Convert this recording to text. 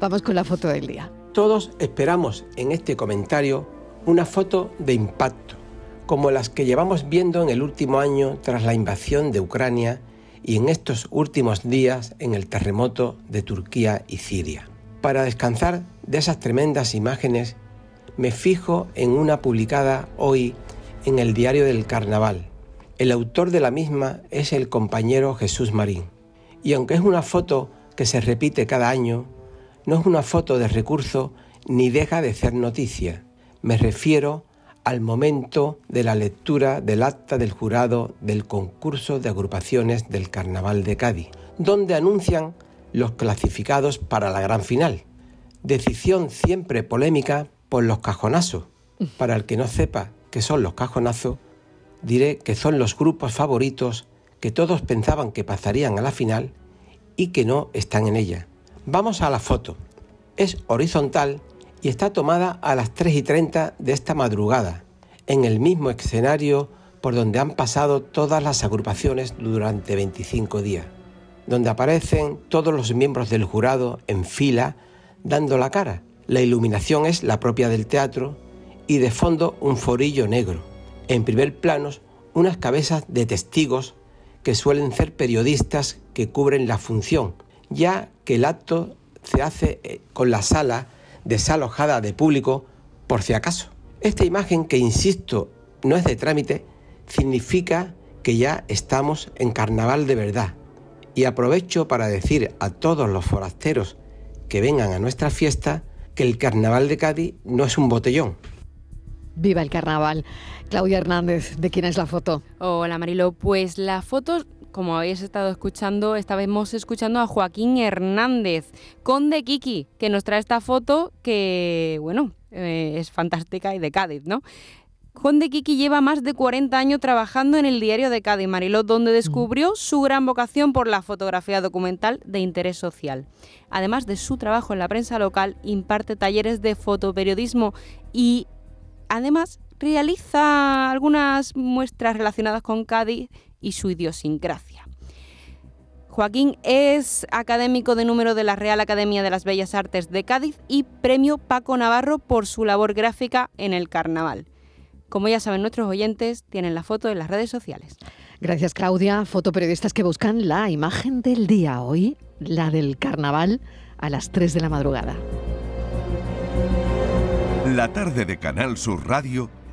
Vamos con la foto del día. Todos esperamos en este comentario una foto de impacto, como las que llevamos viendo en el último año tras la invasión de Ucrania y en estos últimos días en el terremoto de Turquía y Siria. Para descansar de esas tremendas imágenes, me fijo en una publicada hoy en el diario del Carnaval. El autor de la misma es el compañero Jesús Marín. Y aunque es una foto que se repite cada año, no es una foto de recurso ni deja de ser noticia. Me refiero al momento de la lectura del acta del jurado del concurso de agrupaciones del Carnaval de Cádiz, donde anuncian los clasificados para la gran final. Decisión siempre polémica por los cajonazos. Para el que no sepa qué son los cajonazos, diré que son los grupos favoritos que todos pensaban que pasarían a la final y que no están en ella. Vamos a la foto. Es horizontal y está tomada a las 3 y 30 de esta madrugada, en el mismo escenario por donde han pasado todas las agrupaciones durante 25 días, donde aparecen todos los miembros del jurado en fila dando la cara. La iluminación es la propia del teatro y de fondo un forillo negro. En primer plano, unas cabezas de testigos que suelen ser periodistas que cubren la función, ya que el acto se hace eh, con la sala desalojada de público por si acaso. Esta imagen, que insisto, no es de trámite, significa que ya estamos en carnaval de verdad. Y aprovecho para decir a todos los forasteros que vengan a nuestra fiesta que el carnaval de Cádiz no es un botellón. Viva el carnaval. Claudia Hernández, ¿de quién es la foto? Hola Marilo, pues la foto como habéis estado escuchando, estábamos escuchando a Joaquín Hernández, conde Kiki, que nos trae esta foto que, bueno, eh, es fantástica y de Cádiz, ¿no? Conde Kiki lleva más de 40 años trabajando en el diario de Cádiz, Mariló, donde mm. descubrió su gran vocación por la fotografía documental de interés social. Además de su trabajo en la prensa local, imparte talleres de fotoperiodismo y además realiza algunas muestras relacionadas con Cádiz y su idiosincrasia. Joaquín es académico de número de la Real Academia de las Bellas Artes de Cádiz y premio Paco Navarro por su labor gráfica en el carnaval. Como ya saben nuestros oyentes, tienen la foto en las redes sociales. Gracias Claudia. Fotoperiodistas que buscan la imagen del día hoy, la del carnaval, a las 3 de la madrugada. La tarde de Canal Sur Radio